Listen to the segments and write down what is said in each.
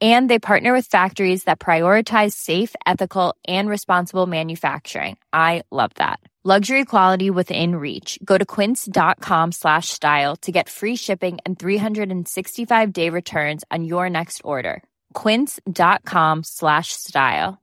And they partner with factories that prioritize safe, ethical, and responsible manufacturing. I love that. Luxury quality within reach. Go to quince.com slash style to get free shipping and 365 day returns on your next order. Quince.com slash style.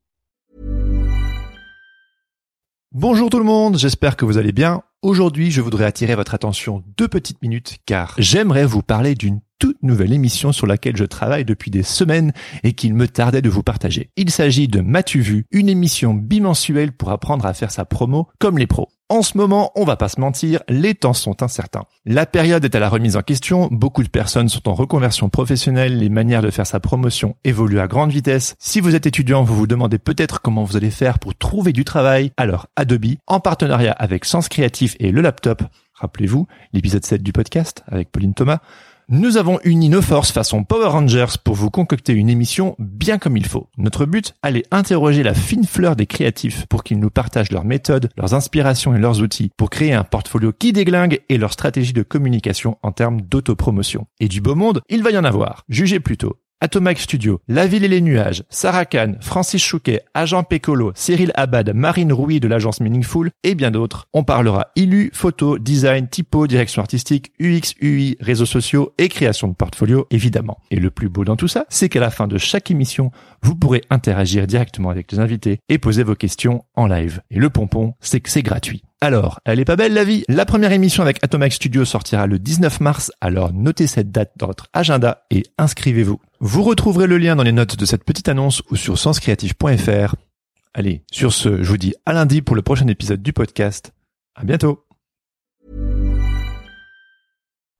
Bonjour tout le monde, j'espère que vous allez bien. Aujourd'hui, je voudrais attirer votre attention deux petites minutes car j'aimerais vous parler d'une toute nouvelle émission sur laquelle je travaille depuis des semaines et qu'il me tardait de vous partager. Il s'agit de M'as-tu vu, une émission bimensuelle pour apprendre à faire sa promo comme les pros. En ce moment, on va pas se mentir, les temps sont incertains. La période est à la remise en question, beaucoup de personnes sont en reconversion professionnelle, les manières de faire sa promotion évoluent à grande vitesse. Si vous êtes étudiant, vous vous demandez peut-être comment vous allez faire pour trouver du travail, alors Adobe, en partenariat avec Sens Créatif et le laptop, rappelez-vous l'épisode 7 du podcast avec Pauline Thomas, nous avons uni nos forces façon Power Rangers pour vous concocter une émission bien comme il faut. Notre but, aller interroger la fine fleur des créatifs pour qu'ils nous partagent leurs méthodes, leurs inspirations et leurs outils pour créer un portfolio qui déglingue et leur stratégie de communication en termes d'autopromotion. Et du beau monde, il va y en avoir. Jugez plutôt. Atomac Studio, La Ville et les Nuages, Sarah Khan, Francis Chouquet, Agent Pécolo, Cyril Abad, Marine Rouy de l'agence Meaningful et bien d'autres. On parlera illu, photo, design, typo, direction artistique, UX, UI, réseaux sociaux et création de portfolio évidemment. Et le plus beau dans tout ça, c'est qu'à la fin de chaque émission, vous pourrez interagir directement avec les invités et poser vos questions en live. Et le pompon, c'est que c'est gratuit. Alors, elle est pas belle la vie La première émission avec Atomac Studio sortira le 19 mars, alors notez cette date dans votre agenda et inscrivez-vous. Vous retrouverez le lien dans les notes de cette petite annonce ou sur senscreatif.fr. Allez, sur ce, je vous dis à lundi pour le prochain épisode du podcast. À bientôt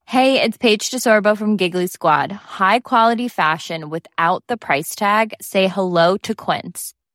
Hey, it's Paige DeSorbo from Giggly Squad. High quality fashion without the price tag. Say hello to Quince.